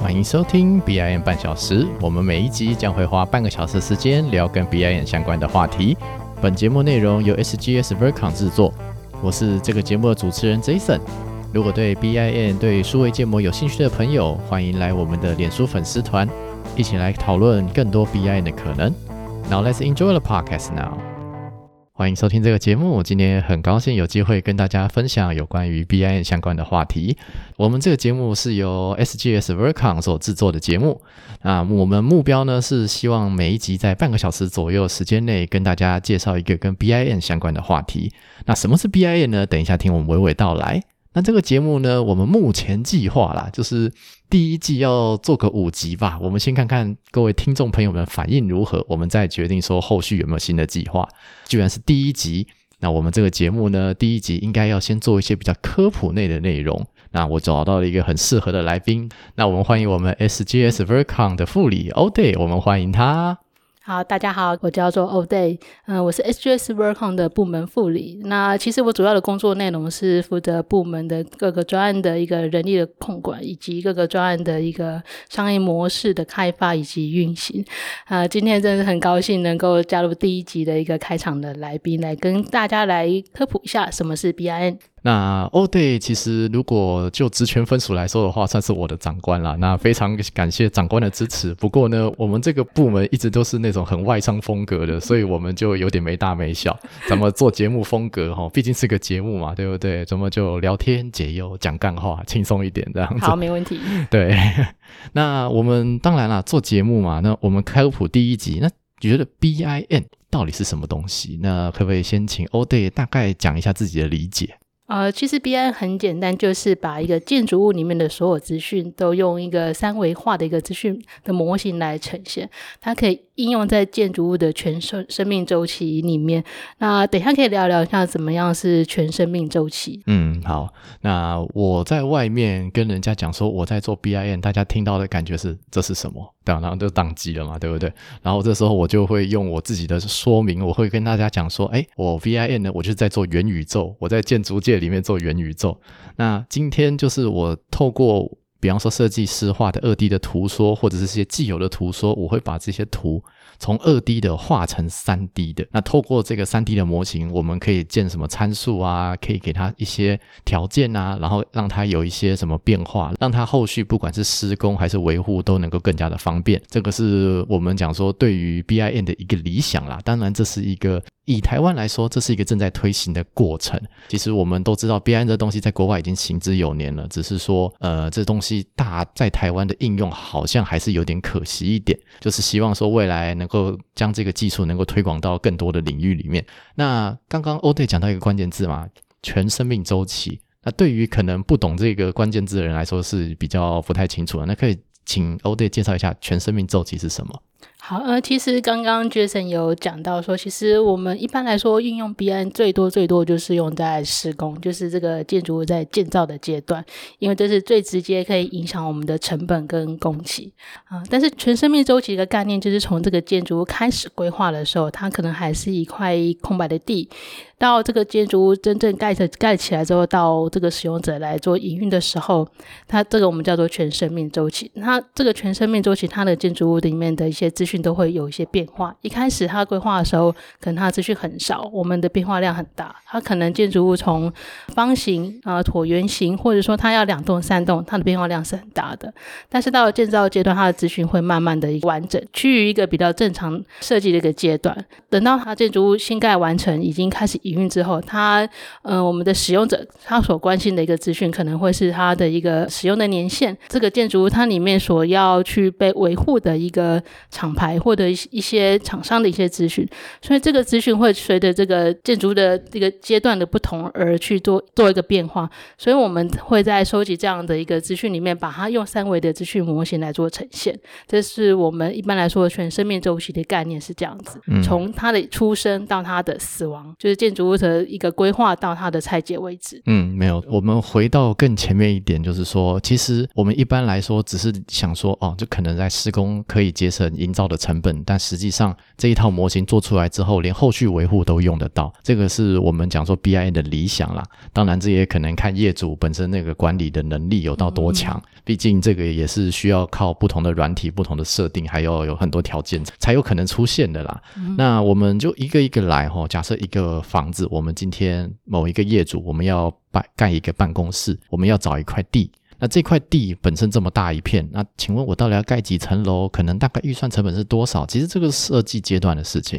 欢迎收听 BIN 半小时。我们每一集将会花半个小时时间聊跟 BIN 相关的话题。本节目内容由 SGS Vercon 制作。我是这个节目的主持人 Jason。如果对 BIN 对数位建模有兴趣的朋友，欢迎来我们的脸书粉丝团，一起来讨论更多 BIN 的可能。Now let's enjoy the podcast now. 欢迎收听这个节目。今天很高兴有机会跟大家分享有关于 BIN 相关的话题。我们这个节目是由 SGS Vercon 所制作的节目。那我们目标呢是希望每一集在半个小时左右时间内跟大家介绍一个跟 BIN 相关的话题。那什么是 BIN 呢？等一下听我们娓娓道来。那这个节目呢，我们目前计划啦，就是第一季要做个五集吧。我们先看看各位听众朋友们反应如何，我们再决定说后续有没有新的计划。既然是第一集，那我们这个节目呢，第一集应该要先做一些比较科普类的内容。那我找到了一个很适合的来宾，那我们欢迎我们 SGS Vercon 的副理 o d a y 我们欢迎他。好，大家好，我叫做 o Day，嗯，我是 SGS Workon 的部门副理。那其实我主要的工作内容是负责部门的各个专案的一个人力的控管，以及各个专案的一个商业模式的开发以及运行。啊，今天真的是很高兴能够加入第一集的一个开场的来宾，来跟大家来科普一下什么是 BIN。那 o Day 其实如果就职权分属来说的话，算是我的长官了。那非常感谢长官的支持。不过呢，我们这个部门一直都是那种很外商风格的，所以我们就有点没大没小。咱们做节目风格哈？毕竟是个节目嘛，对不对？咱们就聊天解忧、讲干话，轻松一点这样子？好，没问题。对，那我们当然啦，做节目嘛，那我们开普第一集，那觉得 BIN 到底是什么东西？那可不可以先请 o Day 大概讲一下自己的理解？呃，其实 B I 很简单，就是把一个建筑物里面的所有资讯都用一个三维化的一个资讯的模型来呈现，它可以应用在建筑物的全生生命周期里面。那等一下可以聊聊像怎么样是全生命周期。嗯，好。那我在外面跟人家讲说我在做 BIN，大家听到的感觉是这是什么？对，然后就宕机了嘛，对不对？然后这时候我就会用我自己的说明，我会跟大家讲说，哎，我 BIN 呢，我就是在做元宇宙，我在建筑界。里面做元宇宙，那今天就是我透过，比方说设计师画的二 D 的图说，或者是些既有的图说，我会把这些图。从二 D 的画成三 D 的，那透过这个三 D 的模型，我们可以建什么参数啊？可以给它一些条件啊，然后让它有一些什么变化，让它后续不管是施工还是维护都能够更加的方便。这个是我们讲说对于 BIN 的一个理想啦。当然，这是一个以台湾来说，这是一个正在推行的过程。其实我们都知道，BIN 这东西在国外已经行之有年了，只是说，呃，这东西大在台湾的应用好像还是有点可惜一点。就是希望说未来能和将这个技术能够推广到更多的领域里面。那刚刚欧队讲到一个关键字嘛，全生命周期。那对于可能不懂这个关键字的人来说是比较不太清楚的。那可以请欧队介绍一下全生命周期是什么？好，呃，其实刚刚 Jason 有讲到说，其实我们一般来说运用 BIN 最多最多就是用在施工，就是这个建筑物在建造的阶段，因为这是最直接可以影响我们的成本跟工期啊。但是全生命周期的概念，就是从这个建筑物开始规划的时候，它可能还是一块空白的地。到这个建筑物真正盖着盖起来之后，到这个使用者来做营运的时候，它这个我们叫做全生命周期。那这个全生命周期，它的建筑物里面的一些资讯都会有一些变化。一开始它规划的时候，可能它资讯很少，我们的变化量很大。它可能建筑物从方形啊、椭圆形，或者说它要两栋、三栋，它的变化量是很大的。但是到了建造阶段，它的资讯会慢慢的一个完整，趋于一个比较正常设计的一个阶段。等到它建筑物新盖完成，已经开始。营运之后，它呃，我们的使用者他所关心的一个资讯，可能会是它的一个使用的年限，这个建筑物它里面所要去被维护的一个厂牌或者一些厂商的一些资讯，所以这个资讯会随着这个建筑的这个阶段的不同而去做做一个变化，所以我们会在收集这样的一个资讯里面，把它用三维的资讯模型来做呈现。这是我们一般来说全生命周期的概念是这样子，从它的出生到它的死亡，就是建筑。物的一个规划到它的拆解为止。嗯，没有。我们回到更前面一点，就是说，其实我们一般来说只是想说，哦，就可能在施工可以节省银营造的成本，但实际上这一套模型做出来之后，连后续维护都用得到。这个是我们讲说 BIM 的理想啦。当然，这也可能看业主本身那个管理的能力有到多强。毕竟这个也是需要靠不同的软体、不同的设定，还要有很多条件才有可能出现的啦。那我们就一个一个来哈。假设一个房子，我们今天某一个业主，我们要办盖一个办公室，我们要找一块地。那这块地本身这么大一片，那请问我到底要盖几层楼？可能大概预算成本是多少？其实这个设计阶段的事情，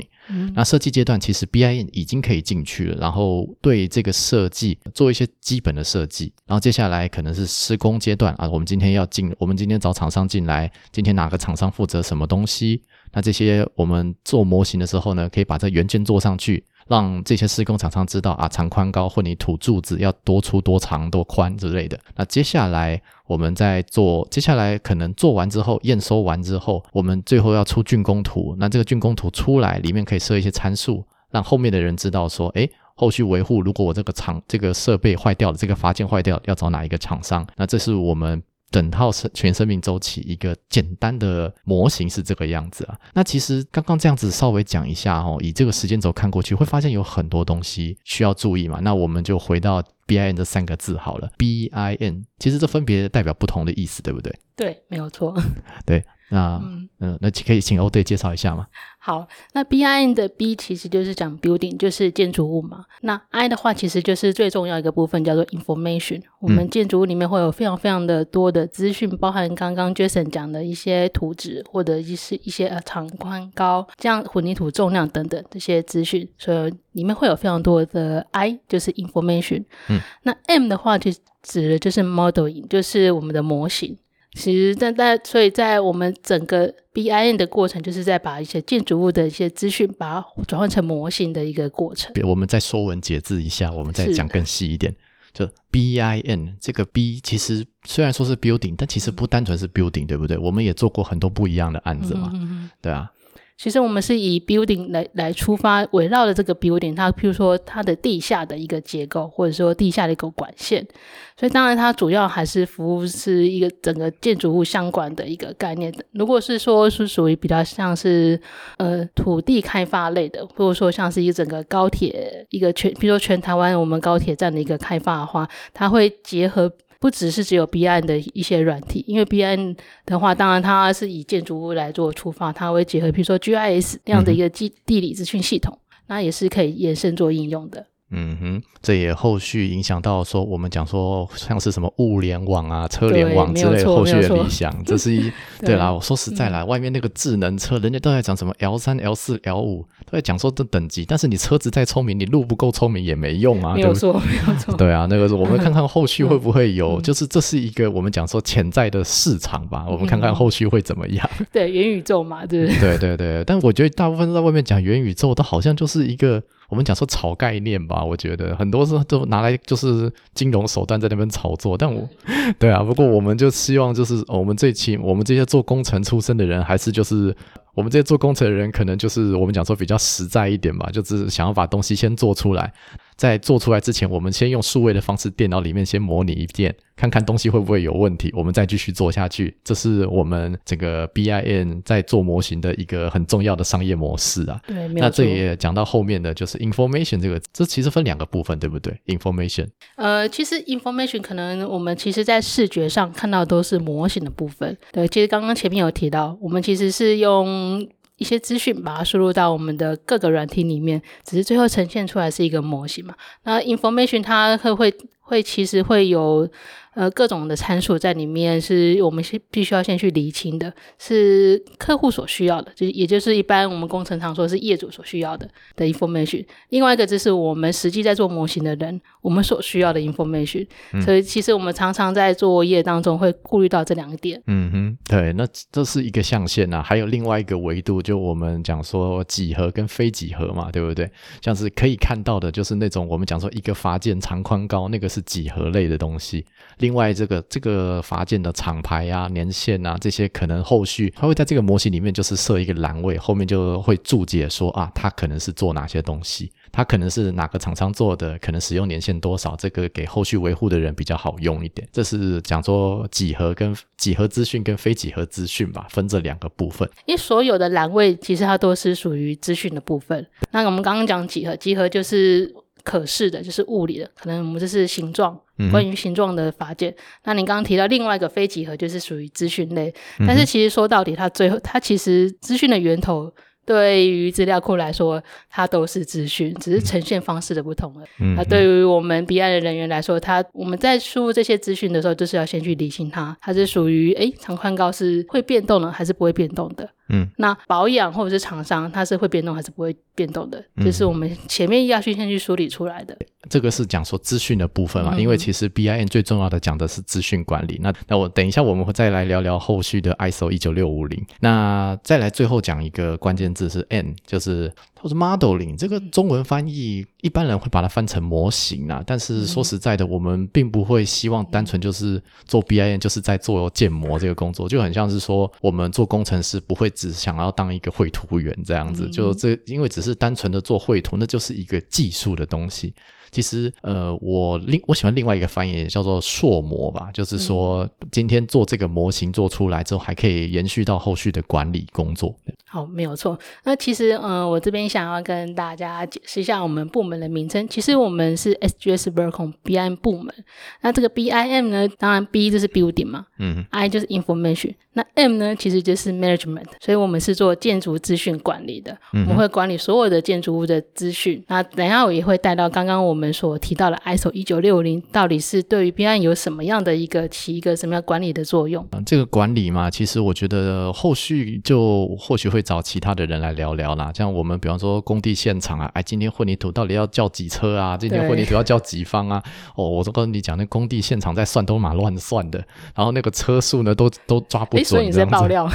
那设计阶段其实 BIN 已经可以进去了，然后对这个设计做一些基本的设计，然后接下来可能是施工阶段啊。我们今天要进，我们今天找厂商进来，今天哪个厂商负责什么东西？那这些我们做模型的时候呢，可以把这原件做上去。让这些施工厂商知道啊，长宽高混凝土柱子要多粗多长多宽之类的。那接下来我们在做，接下来可能做完之后验收完之后，我们最后要出竣工图。那这个竣工图出来，里面可以设一些参数，让后面的人知道说，哎，后续维护如果我这个厂这个设备坏掉了，这个发件坏掉，要找哪一个厂商？那这是我们。整套生全生命周期一个简单的模型是这个样子啊。那其实刚刚这样子稍微讲一下哦，以这个时间轴看过去，会发现有很多东西需要注意嘛。那我们就回到 B I N 这三个字好了。B I N 其实这分别代表不同的意思，对不对？对，没有错。对。那嗯，那可以请欧队介绍一下吗？好，那 B I N 的 B 其实就是讲 building，就是建筑物嘛。那 I 的话，其实就是最重要一个部分，叫做 information。我们建筑物里面会有非常非常的多的资讯，包含刚刚 Jason 讲的一些图纸，或者一些一些呃长宽高，这样混凝土重量等等这些资讯，所以里面会有非常多的 I，就是 information。嗯，那 M 的话就指的就是 modeling，就是我们的模型。其实，但但所以在我们整个 B I N 的过程，就是在把一些建筑物的一些资讯，把它转换成模型的一个过程。我们再说文解字一下，我们再讲更细一点。就 B I N 这个 B，其实虽然说是 building，但其实不单纯是 building，对不对？我们也做过很多不一样的案子嘛，对啊。其实我们是以 building 来来出发，围绕着这个 building，它譬如说它的地下的一个结构，或者说地下的一个管线，所以当然它主要还是服务是一个整个建筑物相关的一个概念。如果是说是属于比较像是呃土地开发类的，或者说像是一整个高铁一个全，比如说全台湾我们高铁站的一个开发的话，它会结合。不只是只有 B N 的一些软体，因为 B N 的话，当然它是以建筑物来做出发，它会结合，比如说 G I S 这样的一个地地理资讯系统，那也是可以延伸做应用的。嗯哼，这也后续影响到说，我们讲说像是什么物联网啊、车联网之类后续的理想，这是一 对啦。我说实在啦，外面那个智能车，人家都在讲什么 L 三、L 四、L 五，都在讲说这等级，但是你车子再聪明，你路不够聪明也没用啊。没有错，没有错。对啊，那个是我们看看后续会不会有，就是这是一个我们讲说潜在的市场吧。我们看看后续会怎么样。对，元宇宙嘛，对对对对。但我觉得大部分在外面讲元宇宙，都好像就是一个。我们讲说炒概念吧，我觉得很多是都拿来就是金融手段在那边炒作。但我，对啊，不过我们就希望就是我们这期我们这些做工程出身的人，还是就是我们这些做工程的人，可能就是我们讲说比较实在一点吧，就是想要把东西先做出来。在做出来之前，我们先用数位的方式，电脑里面先模拟一遍，看看东西会不会有问题，我们再继续做下去。这是我们整个 BIN 在做模型的一个很重要的商业模式啊。对，那这也讲到后面的就是 information 这个，这其实分两个部分，对不对？information，呃，其实 information 可能我们其实在视觉上看到都是模型的部分。对，其实刚刚前面有提到，我们其实是用。一些资讯把它输入到我们的各个软体里面，只是最后呈现出来是一个模型嘛？那 information 它会会会其实会有。呃，各种的参数在里面是我们是必须要先去厘清的，是客户所需要的，就也就是一般我们工程常说是业主所需要的的 information。另外一个就是我们实际在做模型的人，我们所需要的 information。所以其实我们常常在作业当中会顾虑到这两个点。嗯哼，对，那这是一个象限呐，还有另外一个维度，就我们讲说几何跟非几何嘛，对不对？像是可以看到的，就是那种我们讲说一个发件长宽高，那个是几何类的东西。另外，这个这个法件的厂牌啊、年限啊这些，可能后续它会在这个模型里面就是设一个栏位，后面就会注解说啊，它可能是做哪些东西，它可能是哪个厂商做的，可能使用年限多少，这个给后续维护的人比较好用一点。这是讲说几何跟几何资讯跟非几何资讯吧，分这两个部分。因为所有的栏位其实它都是属于资讯的部分。那我们刚刚讲几何，几何就是可视的，就是物理的，可能我们这是形状，关于形状的法件。那你刚刚提到另外一个非几何，就是属于资讯类。但是其实说到底，它最后它其实资讯的源头。对于资料库来说，它都是资讯，只是呈现方式的不同了。那对于我们 BI 的人员来说，它我们在输入这些资讯的时候，就是要先去理清它，它是属于诶长宽高是会变动呢，还是不会变动的？嗯，那保养或者是厂商，它是会变动还是不会变动的？这是我们前面要去先去梳理出来的。这个是讲说资讯的部分嘛？因为其实 B I N 最重要的讲的是资讯管理。那那我等一下我们会再来聊聊后续的 ISO 一九六五零。那再来最后讲一个关键字是 N，就是或者 modeling。这个中文翻译一般人会把它翻成模型啊，但是说实在的，我们并不会希望单纯就是做 B I N，就是在做建模这个工作，就很像是说我们做工程师不会只想要当一个绘图员这样子，就这因为只是单纯的做绘图，那就是一个技术的东西。其实，呃，我另我喜欢另外一个翻译叫做硕模吧，就是说今天做这个模型做出来之后，还可以延续到后续的管理工作。好，没有错。那其实，嗯，我这边想要跟大家解释一下我们部门的名称。其实我们是 SGS e m BIM 部门。那这个 BIM 呢，当然 B 就是 Building 嘛，嗯，I 就是 Information。那 M 呢，其实就是 Management。所以我们是做建筑资讯管理的，我们会管理所有的建筑物的资讯。那等下我也会带到刚刚我们。我们所提到的 ISO 一九六零到底是对于 BIM 有什么样的一个起一个什么样管理的作用？这个管理嘛，其实我觉得后续就或许会找其他的人来聊聊啦。像我们比方说工地现场啊，哎，今天混凝土到底要叫几车啊？今天混凝土要叫几方啊？哦，我都跟你讲，那工地现场在算都蛮乱算的，然后那个车速呢都都抓不准。所以你在爆料？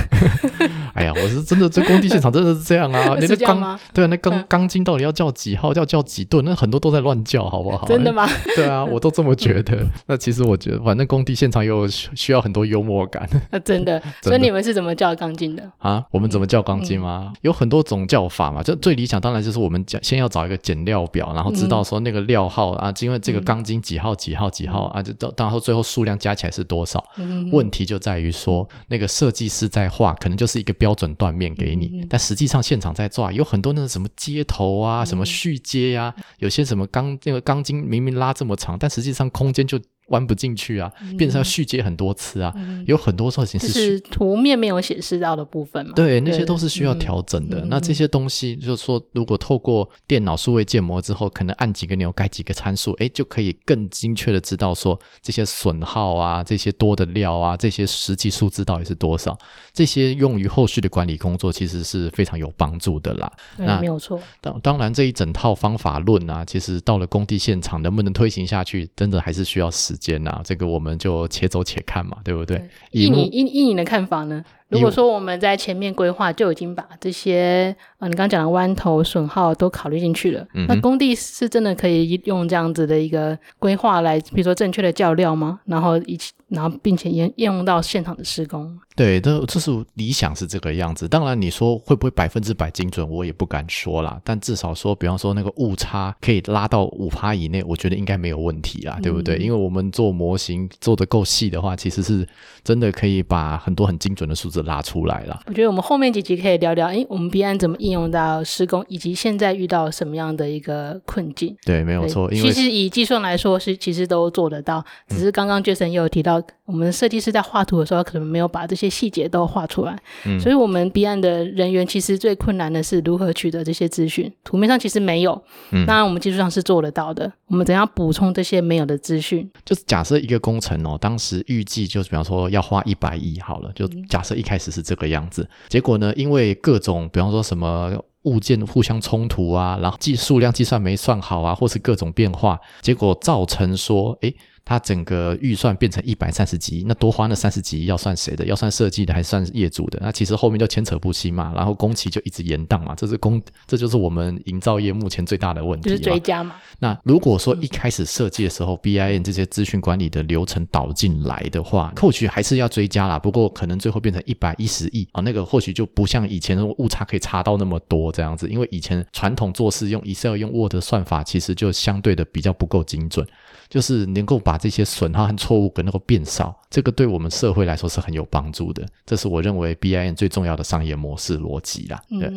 哎呀，我是真的，这工地现场真的是这样啊！那个钢对啊，那钢钢筋到底要叫几号？要叫几吨？那很多都在乱叫。好不好？真的吗？对啊，我都这么觉得。那其实我觉得，反正工地现场有需要很多幽默感。那 真的，所以你们是怎么叫钢筋的啊？我们怎么叫钢筋吗？有很多种叫法嘛。就最理想当然就是我们讲，先要找一个减料表，然后知道说那个料号啊，因为这个钢筋几号几号几号啊，就到然后最后数量加起来是多少？问题就在于说，那个设计师在画，可能就是一个标准断面给你，但实际上现场在做，有很多那个什么接头啊，什么续接呀，有些什么钢。那个钢筋明明拉这么长，但实际上空间就。弯不进去啊，变成要续接很多次啊，有很多事情是图面没有显示到的部分嘛？对，那些都是需要调整的。那这些东西就是说，如果透过电脑数位建模之后，可能按几个钮改几个参数，哎，就可以更精确的知道说这些损耗啊、这些多的料啊、这些实际数字到底是多少。这些用于后续的管理工作，其实是非常有帮助的啦。那没有错。当当然，这一整套方法论啊，其实到了工地现场能不能推行下去，真的还是需要时。间呐，这个我们就且走且看嘛，对不对？以你以以你的看法呢？如果说我们在前面规划就已经把这些呃，你刚刚讲的弯头损耗都考虑进去了，那工地是真的可以用这样子的一个规划来，比如说正确的较料吗？然后一起，然后并且应应用到现场的施工？对，这这是理想是这个样子。当然，你说会不会百分之百精准，我也不敢说啦。但至少说，比方说那个误差可以拉到五趴以内，我觉得应该没有问题啦，对不对？因为我们做模型做的够细的话，其实是真的可以把很多很精准的数字拉出来了。我觉得我们后面几集可以聊聊，哎，我们 B 案怎么应用到施工，以及现在遇到什么样的一个困境？对，没有错。其实以计算来说，是其实都做得到，只是刚刚 Jason 也有提到，我们设计师在画图的时候，可能没有把这些。细节都画出来，嗯所以，我们 B 案的人员其实最困难的是如何取得这些资讯。图面上其实没有，当然我们技术上是做得到的。我们怎样补充这些没有的资讯？就是假设一个工程哦，当时预计就是比方说要花一百亿好了，就假设一开始是这个样子，结果呢，因为各种比方说什么物件互相冲突啊，然后计数量计算没算好啊，或是各种变化，结果造成说，哎。它整个预算变成一百三十几亿，那多花那三十几亿要算谁的？要算设计的还是算业主的？那其实后面就牵扯不清嘛，然后工期就一直延宕嘛，这是工，这就是我们营造业目前最大的问题。就是追加嘛。那如果说一开始设计的时候，B I N 这些资讯管理的流程导进来的话，或许还是要追加啦。不过可能最后变成一百一十亿啊，那个或许就不像以前误差可以差到那么多这样子，因为以前传统做事用 Excel 用 Word 算法，其实就相对的比较不够精准。就是能够把这些损耗和错误能够变少，这个对我们社会来说是很有帮助的。这是我认为 B I N 最重要的商业模式逻辑啦。对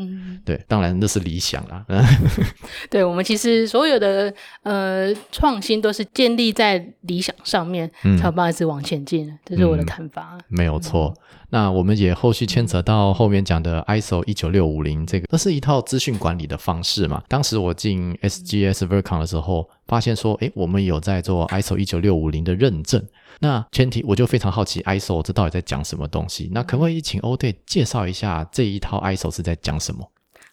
对，当然那是理想啦。对我们其实所有的呃创新都是建立在理想上面，才有办法一直往前进。这是我的看法。没有错。那我们也后续牵扯到后面讲的 ISO 一九六五零这个，这是一套资讯管理的方式嘛？当时我进 SGS Vercon 的时候，发现说，诶，我们有在做 ISO 一九六五零的认证。那前提我就非常好奇，ISO 这到底在讲什么东西？那可不可以请欧队介绍一下这一套 ISO 是在讲什么？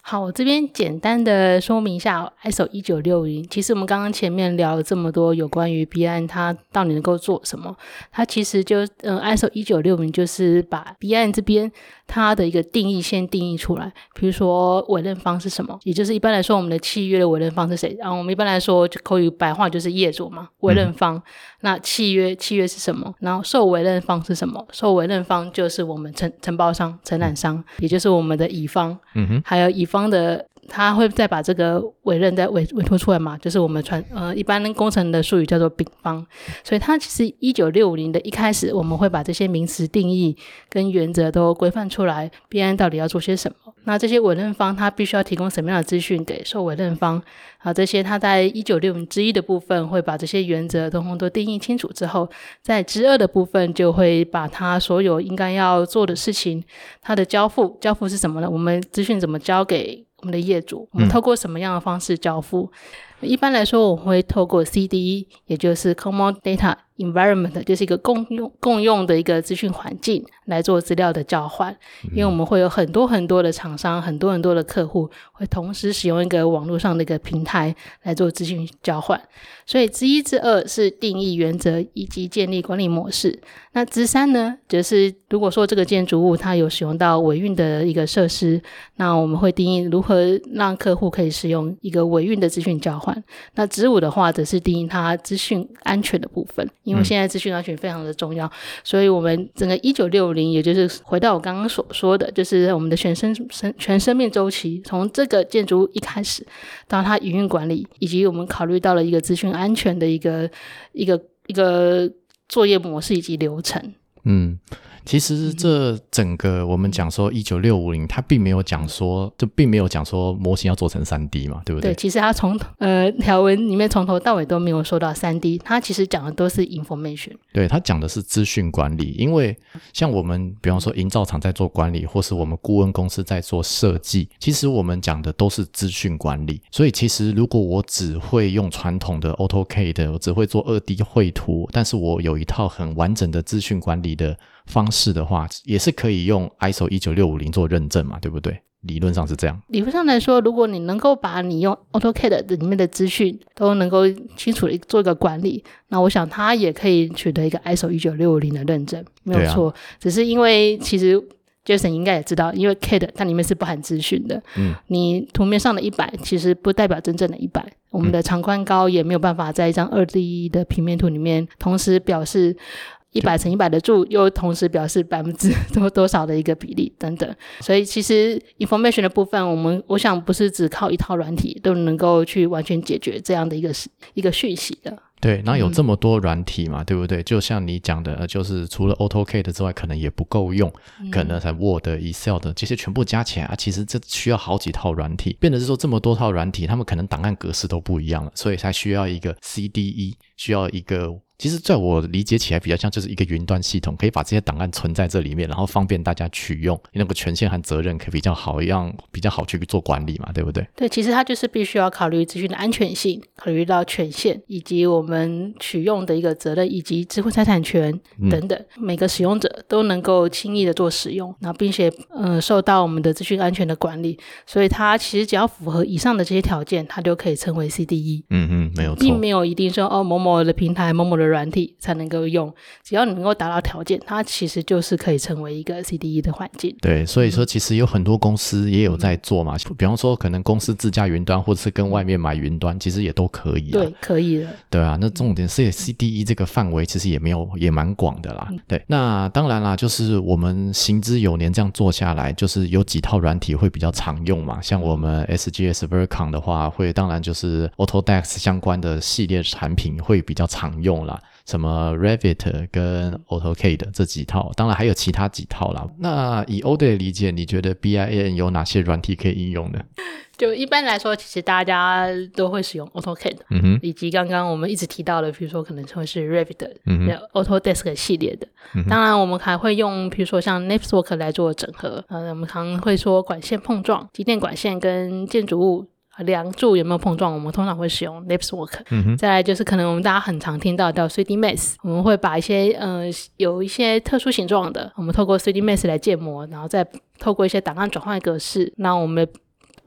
好，我这边简单的说明一下 ISO 一九六零。其实我们刚刚前面聊了这么多有关于 BI，它到底能够做什么，它其实就嗯 ISO 一九六零就是把 BI 这边它的一个定义先定义出来。比如说委任方是什么，也就是一般来说我们的契约的委任方是谁？然后我们一般来说就口语白话就是业主嘛，委任方。那契约契约是什么？然后受委任方是什么？受委任方就是我们承承包商、承揽商，也就是我们的乙方。嗯哼，还有乙方的。他会再把这个委任再委委托出来嘛？就是我们传呃一般工程的术语叫做丙方，所以它其实一九六五零的一开始，我们会把这些名词定义跟原则都规范出来，BIM 到底要做些什么？那这些委任方他必须要提供什么样的资讯给受委任方？啊，这些他在一九六五之一的部分会把这些原则通通都定义清楚之后，在之二的部分就会把他所有应该要做的事情，他的交付交付是什么呢？我们资讯怎么交给？我们的业主，我们透过什么样的方式交付？一般来说，我会透过 CDE，也就是 Common Data Environment，就是一个共用共用的一个资讯环境来做资料的交换。因为我们会有很多很多的厂商，很多很多的客户会同时使用一个网络上的一个平台来做资讯交换。所以之一之二是定义原则以及建立管理模式。那之三呢，则是如果说这个建筑物它有使用到维运的一个设施，那我们会定义如何让客户可以使用一个维运的资讯交换。那之五的话，则是定义它资讯安全的部分，因为现在资讯安全非常的重要，所以我们整个一九六零，也就是回到我刚刚所说的，就是我们的全生生全生命周期，从这个建筑物一开始到它营运管理，以及我们考虑到了一个资讯安全的一个一个一个作业模式以及流程。嗯。其实这整个我们讲说一九六五零，它并没有讲说，就并没有讲说模型要做成三 D 嘛，对不对？对，其实它从呃条文里面从头到尾都没有说到三 D，它其实讲的都是 information。对，它讲的是资讯管理，因为像我们比方说营造厂在做管理，或是我们顾问公司在做设计，其实我们讲的都是资讯管理。所以其实如果我只会用传统的 AutoCAD，我只会做二 D 绘图，但是我有一套很完整的资讯管理的。方式的话，也是可以用 ISO 一九六五零做认证嘛，对不对？理论上是这样。理论上来说，如果你能够把你用 AutoCAD 里面的资讯都能够清楚的做一个管理，那我想它也可以取得一个 ISO 一九六五零的认证，没有错。只是因为其实 Jason 应该也知道，因为 CAD 它里面是不含资讯的，嗯，你图面上的一百其实不代表真正的一百，我们的长宽高也没有办法在一张二 D 的平面图里面同时表示。一百乘一百的柱，又同时表示百分之 多多少的一个比例等等，所以其实 information 的部分，我们我想不是只靠一套软体都能够去完全解决这样的一个一个讯息的。对，然后有这么多软体嘛，对不对？就像你讲的，就是除了 AutoCAD 之外，可能也不够用，可能才 Word、Excel 的这些全部加起来啊，其实这需要好几套软体，变得是说这么多套软体，他们可能档案格式都不一样了，所以才需要一个 CDE，需要一个。其实，在我理解起来，比较像就是一个云端系统，可以把这些档案存在这里面，然后方便大家取用，那个权限和责任可以比较好，一样比较好去做管理嘛，对不对？对，其实它就是必须要考虑资讯的安全性，考虑到权限，以及我们取用的一个责任，以及智慧财产权等等，每个使用者都能够轻易的做使用，然后并且呃受到我们的资讯安全的管理，所以它其实只要符合以上的这些条件，它就可以称为 CDE。嗯嗯，没有错，并没有一定说哦某某的平台某某的。软体才能够用。只要你能够达到条件，它其实就是可以成为一个 CDE 的环境。对，所以说其实有很多公司也有在做嘛，比方说可能公司自家云端，或者是跟外面买云端，其实也都可以。对，可以的。对啊，那重点是 CDE 这个范围其实也没有也蛮广的啦。对，那当然啦，就是我们行之有年这样做下来，就是有几套软体会比较常用嘛。像我们 SGS Vercon 的话，会当然就是 Autodesk 相关的系列产品会比较常用啦。什么 Revit 跟 AutoCAD 这几套，当然还有其他几套啦。那以 o d 的理解，你觉得 BIM 有哪些软体可以应用呢？就一般来说，其实大家都会使用 AutoCAD，嗯哼，以及刚刚我们一直提到的，比如说可能会是 Revit、嗯 Autodesk 系列的。当然，我们还会用，比如说像 Network 来做整合。呃，我们常会说管线碰撞，机电管线跟建筑物。梁柱有没有碰撞？我们通常会使用 Lipswork。再来就是可能我们大家很常听到的 3D Max，我们会把一些呃有一些特殊形状的，我们透过 3D Max 来建模，然后再透过一些档案转换格式，那我们。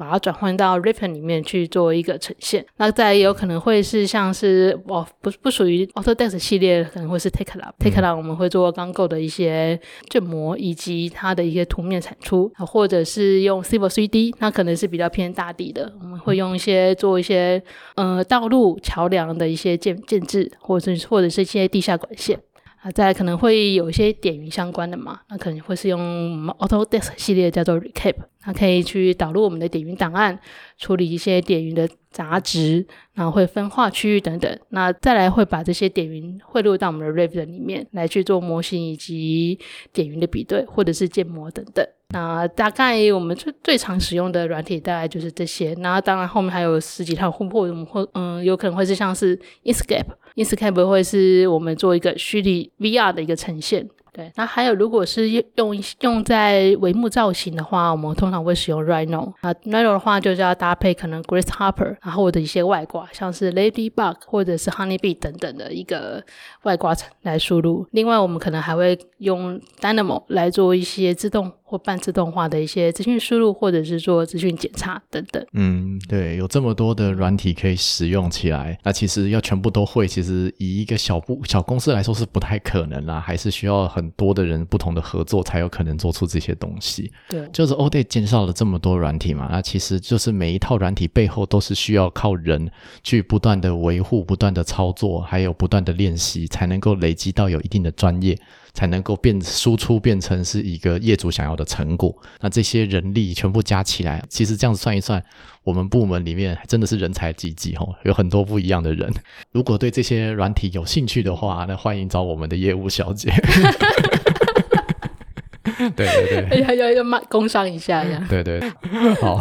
把它转换到 Ribbon 里面去做一个呈现，那再也有可能会是像是哦不不属于 Autodesk 系列，可能会是 TakeLab，TakeLab 我们会做钢构的一些建模以及它的一些图面产出，或者是用 Civil 3D，那可能是比较偏大地的，我们会用一些做一些呃道路桥梁的一些建建制，或者是或者是一些地下管线。啊，再可能会有一些点云相关的嘛，那可能会是用 Autodesk 系列叫做 Recap，它可以去导入我们的点云档案，处理一些点云的杂值，然后会分化区域等等。那再来会把这些点云汇入到我们的 Revit 里面来去做模型以及点云的比对，或者是建模等等。那大概我们最最常使用的软体大概就是这些。那当然后面还有十几套，或或嗯，有可能会是像是 Escape，Escape 会是我们做一个虚拟 VR 的一个呈现。对，那还有，如果是用用用在帷幕造型的话，我们通常会使用 Rhino。啊 Rhino 的话，就是要搭配可能 Grace Harper，然后或者一些外挂，像是 Ladybug 或者是 Honeybee 等等的一个外挂来输入。另外，我们可能还会用 Dynamo 来做一些自动或半自动化的一些资讯输入，或者是做资讯检查等等。嗯，对，有这么多的软体可以使用起来，那其实要全部都会，其实以一个小部小公司来说是不太可能啦，还是需要很。多的人不同的合作才有可能做出这些东西。对，就是 o d a y 介绍了这么多软体嘛，那其实就是每一套软体背后都是需要靠人去不断的维护、不断的操作，还有不断的练习，才能够累积到有一定的专业，才能够变输出变成是一个业主想要的成果。那这些人力全部加起来，其实这样子算一算。我们部门里面真的是人才济济哦，有很多不一样的人。如果对这些软体有兴趣的话，那欢迎找我们的业务小姐。对 对对，要要要骂工商一下呀。对对，好。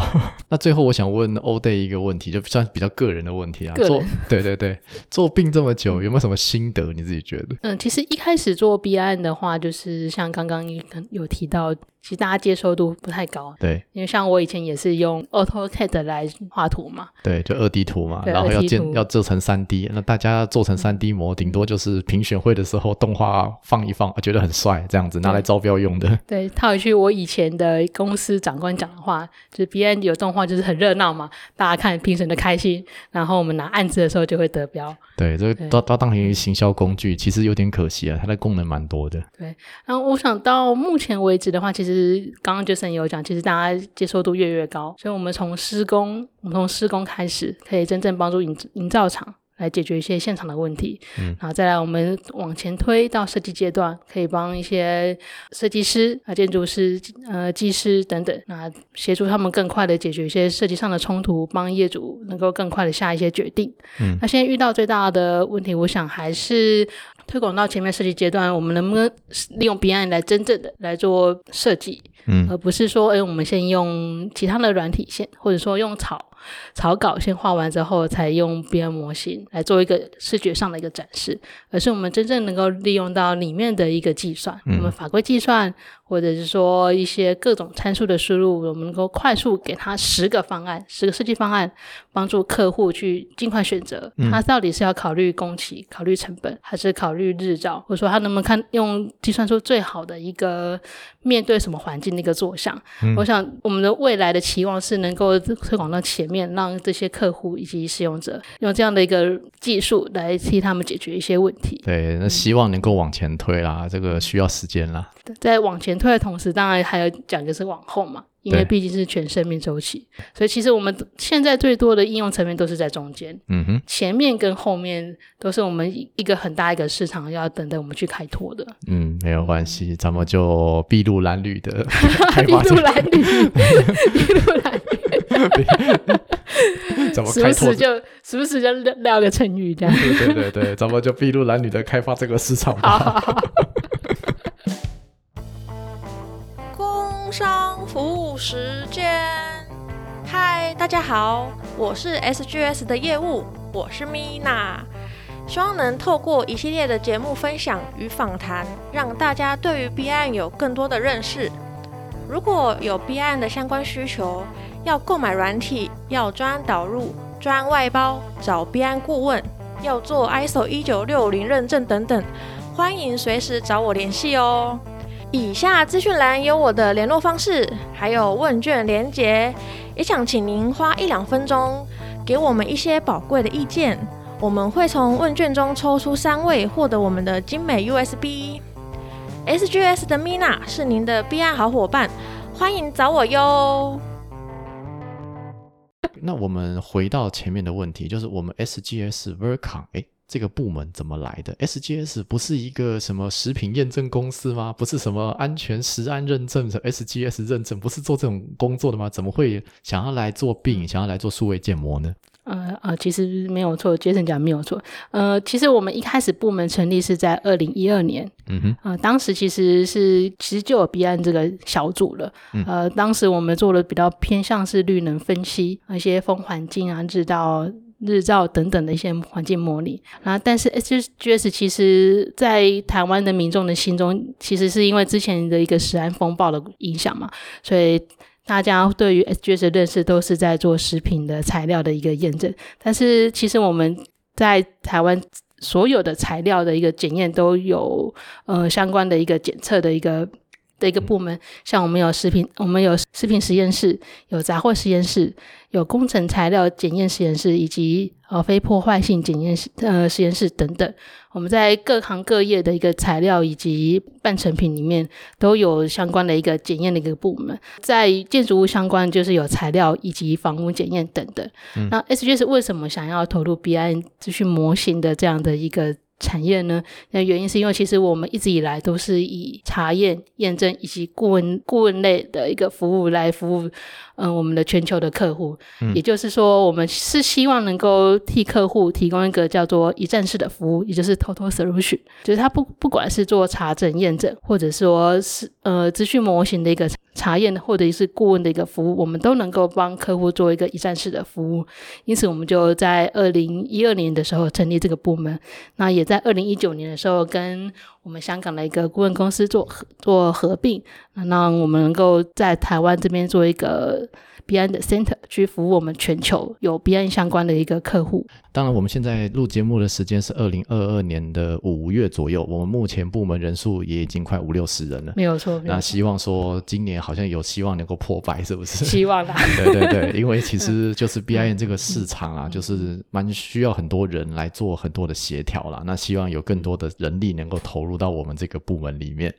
那最后我想问欧 day 一个问题，就算比较个人的问题啊。做对对对，做病这么久，有没有什么心得？你自己觉得？嗯，其实一开始做 B 案的话，就是像刚刚有提到。其实大家接受度不太高，对，因为像我以前也是用 AutoCAD 来画图嘛，对，就二 D 图嘛，然后要建要做成三 D，那大家做成三 D 模，顶多就是评选会的时候动画放一放，觉得很帅，这样子拿来招标用的。对，套一句我以前的公司长官讲的话，就是别人有动画就是很热闹嘛，大家看评审的开心，然后我们拿案子的时候就会得标。对，这个都都当成行销工具，其实有点可惜啊，它的功能蛮多的。对，然后我想到目前为止的话，其实。其实刚刚 Jason 有讲，其实大家接受度越越高，所以我们从施工，我们从施工开始，可以真正帮助营营造厂来解决一些现场的问题。嗯，然后再来我们往前推到设计阶段，可以帮一些设计师啊、建筑师、呃、技师等等，那协助他们更快的解决一些设计上的冲突，帮业主能够更快的下一些决定。嗯，那现在遇到最大的问题，我想还是。推广到前面设计阶段，我们能不能利用 B I 来真正的来做设计，嗯，而不是说，哎，我们先用其他的软体先，或者说用草。草稿先画完之后，才用 M 模型来做一个视觉上的一个展示，而是我们真正能够利用到里面的一个计算，我们法规计算，或者是说一些各种参数的输入，我们能够快速给他十个方案，十个设计方案，帮助客户去尽快选择，他到底是要考虑工期、考虑成本，还是考虑日照，或者说他能不能看用计算出最好的一个面对什么环境的一个坐向。嗯我想我们的未来的期望是能够推广到前面，让这些客户以及使用者用这样的一个技术来替他们解决一些问题。对，那希望能够往前推啦，这个需要时间啦。在往前推的同时，当然还有讲的是往后嘛，因为毕竟是全生命周期，所以其实我们现在最多的应用层面都是在中间，嗯哼，前面跟后面都是我们一个很大一个市场要等待我们去开拓的。嗯，没有关系，咱们就筚路蓝缕的开 筚路蓝缕，筚路蓝缕，怎么时开拓就时不时就撂撂个成语这样。对对对对，咱们就筚路蓝缕的开发这个市场吧。好好好，工商服务时间。嗨，大家好，我是 SGS 的业务，我是 Mina。希望能透过一系列的节目分享与访谈，让大家对于 B 案有更多的认识。如果有 B 案的相关需求，要购买软体，要专导入、专外包，找 B 案顾问，要做 ISO 一九六零认证等等，欢迎随时找我联系哦。以下资讯栏有我的联络方式，还有问卷连结，也想请您花一两分钟给我们一些宝贵的意见。我们会从问卷中抽出三位，获得我们的精美 USB。SGS 的 Mina 是您的 B 案好伙伴，欢迎找我哟。那我们回到前面的问题，就是我们 SGS Vercon，哎，这个部门怎么来的？SGS 不是一个什么食品验证公司吗？不是什么安全食安认证的 SGS 认证，不是做这种工作的吗？怎么会想要来做病，想要来做数位建模呢？呃呃，其实没有错，Jason 讲没有错。呃，其实我们一开始部门成立是在二零一二年，嗯哼，呃，当时其实是其实就有 B 案这个小组了。呃，当时我们做的比较偏向是绿能分析，一些风环境啊、日照、日照等等的一些环境模拟。然后，但是 SGS 其实在台湾的民众的心中，其实是因为之前的一个食安风暴的影响嘛，所以。大家对于 SGS 的认识都是在做食品的材料的一个验证，但是其实我们在台湾所有的材料的一个检验都有呃相关的一个检测的一个的一个部门，像我们有食品，我们有食品实验室，有杂货实验室，有工程材料检验实验室，以及呃非破坏性检验室呃实验室等等。我们在各行各业的一个材料以及半成品里面都有相关的一个检验的一个部门，在建筑物相关就是有材料以及房屋检验等等。那 SGS 为什么想要投入 BI 资讯模型的这样的一个产业呢？那原因是因为其实我们一直以来都是以查验、验证以及顾问顾问类的一个服务来服务，嗯、我们的全球的客户。也就是说，我们是希望能够替客户提供一个叫做一站式的服务，也就是 Total Solution，就是它不不管是做查证、验证，或者说是呃资讯模型的一个查验，或者是顾问的一个服务，我们都能够帮客户做一个一站式的服务。因此，我们就在二零一二年的时候成立这个部门，那也在二零一九年的时候跟我们香港的一个顾问公司做合做合并，那让我们能够在台湾这边做一个 B N 的 Center 去服务我们全球有 B N 相关的一个客户。当然，我们现在录节目的时间是二零二二年的五月左右，我们目前部门人数也已经快五六十人了。没有错，没有错那希望说今年好像有希望能够破百，是不是？希望啦。对对对，因为其实 就是 BIN 这个市场啊，就是蛮需要很多人来做很多的协调啦。那希望有更多的人力能够投入到我们这个部门里面。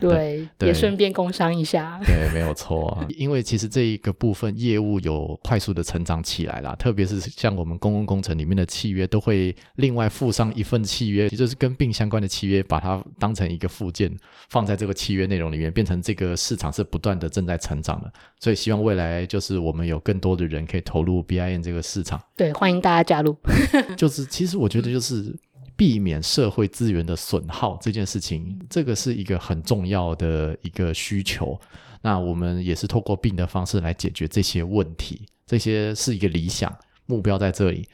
对，对也顺便工商一下。对，没有错啊。因为其实这一个部分业务有快速的成长起来啦，特别是像我们公共工程里面的契约，都会另外附上一份契约，也就是跟病相关的契约，把它当成一个附件放在这个契约内容里面，变成这个市场是不断的正在成长的。所以希望未来就是我们有更多的人可以投入 BIN 这个市场。对，欢迎大家加入。就是其实我觉得就是避免社会资源的损耗这件事情，这个是一个很重要的一个需求。那我们也是透过病的方式来解决这些问题，这些是一个理想目标在这里。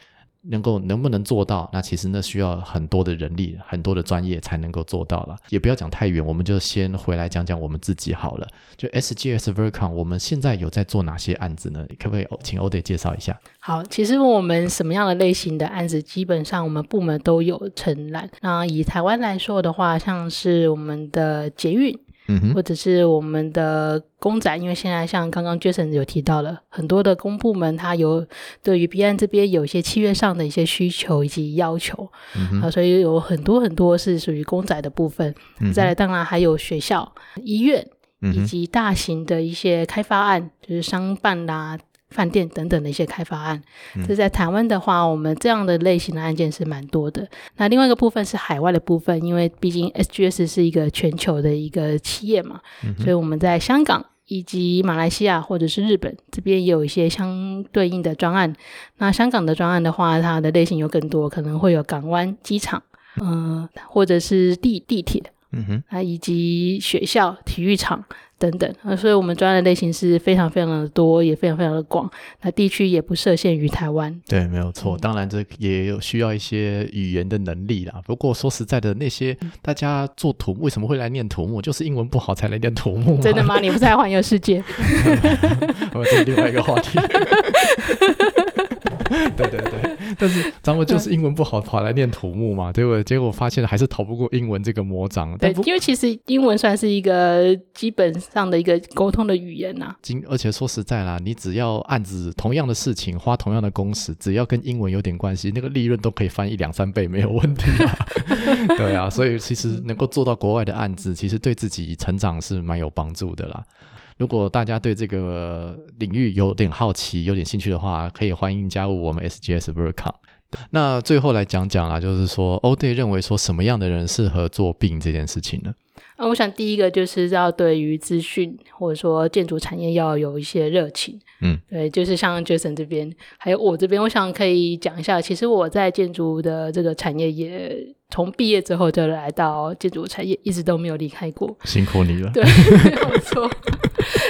能够能不能做到？那其实那需要很多的人力、很多的专业才能够做到了。也不要讲太远，我们就先回来讲讲我们自己好了。就 SGS Vercon，我们现在有在做哪些案子呢？可不可以请 o d 介绍一下？好，其实我们什么样的类型的案子，基本上我们部门都有承揽。那以台湾来说的话，像是我们的捷运。嗯哼，或者是我们的公仔，因为现在像刚刚 Jason 有提到了，很多的公部门它有对于 B 案这边有一些契约上的一些需求以及要求，嗯啊，所以有很多很多是属于公仔的部分。嗯，再来，当然还有学校、医院以及大型的一些开发案，就是商办啦、饭店等等的一些开发案。嗯这在台湾的话，我们这样的类型的案件是蛮多的。那另外一个部分是海外的部分，因为毕竟 SGS 是一个全球的一个企业嘛，嗯所以我们在香港。以及马来西亚或者是日本这边也有一些相对应的专案。那香港的专案的话，它的类型有更多，可能会有港湾、机场，嗯、或者是地地铁，嗯哼，啊，以及学校、体育场等等，呃，所以我们专案的类型是非常非常的多，也非常非常的广。那地区也不设限于台湾。对，没有错。嗯当然，这也有需要一些语言的能力啦。不过说实在的，那些嗯大家做土木为什么会来念土木？就是英文不好才来念土木嘛。真的吗？你不是在环游世界？我，这是另外一个话题。对 对对，但是 咱们就是英文不好，跑来念土木嘛，对不对？结果发现还是逃不过英文这个魔掌。对，因为其实英文算是一个基本上的一个沟通的语言呐、今而且说实在啦，你只要案子同样的事情花同样的工时，只要跟英文有点关系，那个利润都可以翻一两三倍，没有问题啊。对啊，所以其实能够做到国外的案子，其实对自己成长是蛮有帮助的啦。如果大家对这个领域有点好奇、有点兴趣的话，可以欢迎加入我们 SGS v e r c o m 那最后来讲讲啊，就是说欧 day 认为说什么样的人适合做病这件事情呢？啊，我想第一个就是要对于资讯或者说建筑产业要有一些热情。嗯，对，就是像 Jason 这边，还有我这边，我想可以讲一下，其实我在建筑的这个产业也从毕业之后就来到建筑产业，一直都没有离开过。辛苦你了。对，没有错。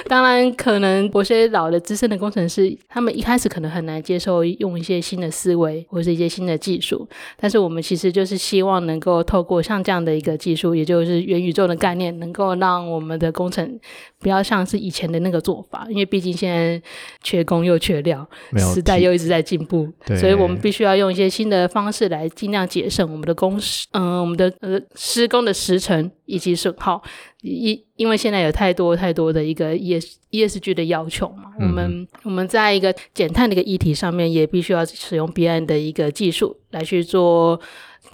当然，可能有些老的资深的工程师，他们一开始可能很难接受用一些新的思维或者是一些新的技术，但是我们其实就是希望能够透过像这样的一个技术，也就是元宇宙的概念，能够让我们的工程不要像是以前的那个做法，因为毕竟现在缺工又缺料，时代又一直在进步，所以我们必须要用一些新的方式来尽量节省我们的工时，嗯、我们的呃施工的时程以及损耗。因因为现在有太多太多的一个 ES ESG 的要求嘛，我们我们在一个减碳的一个议题上面，也必须要使用 BIM 的一个技术来去做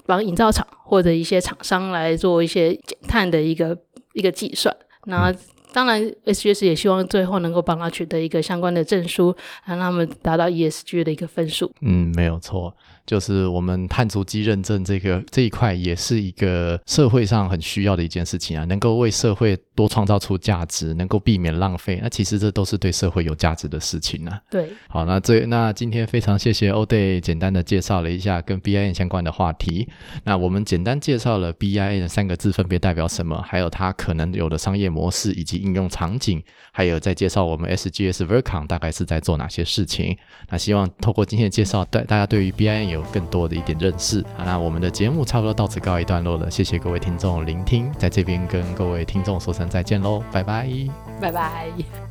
帮营造厂或者一些厂商来做一些减碳的一个一个计算。那当然，SGS 也希望最后能够帮他取得一个相关的证书，让他们达到 ESG 的一个分数。嗯，没有错，就是我们碳足迹认证这个这一块，也是一个社会上很需要的一件事情啊，能够为社会多创造出价值，能够避免浪费，那其实这都是对社会有价值的事情啊。对，好，那这那今天非常谢谢欧 day 简单的介绍了一下跟 BIN 相关的话题。那我们简单介绍了 BIN 的三个字分别代表什么，还有它可能有的商业模式以及应用场景，还有在介绍我们 SGS Vercon 大概是在做哪些事情。那希望透过今天的介绍，大大家对于 BIN 有更多的一点认识。好，那我们的节目差不多到此告一段落了，谢谢各位听众聆听，在这边跟各位听众说声再见喽，拜拜。拜拜。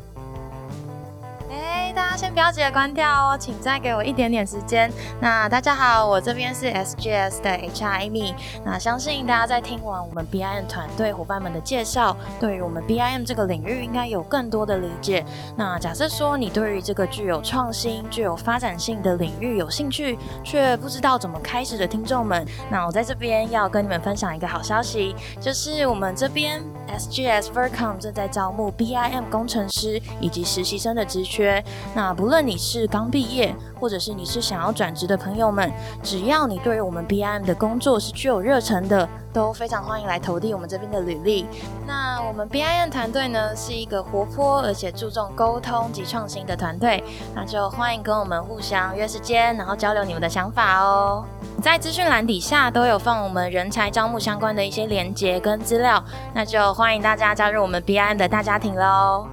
先不要急着关掉哦，请再给我一点点时间。那大家好，我这边是 SGS 的 HR Amy。那相信大家在听完我们 BIM 团队伙伴们的介绍，对于我们 BIM 这个领域应该有更多的理解。那假设说你对于这个具有创新、具有发展性的领域有兴趣，却不知道怎么开始的听众们，那我在这边要跟你们分享一个好消息，就是我们这边 SGS Vercom 正在招募 BIM 工程师以及实习生的职缺。那不论你是刚毕业，或者是你是想要转职的朋友们，只要你对于我们 BIM 的工作是具有热忱的，都非常欢迎来投递我们这边的履历。那我们 BIM 团队呢是一个活泼而且注重沟通及创新的团队，那就欢迎跟我们互相约时间，然后交流你们的想法哦。在资讯栏底下都有放我们人才招募相关的一些连接跟资料，那就欢迎大家加入我们 BIM 的大家庭喽。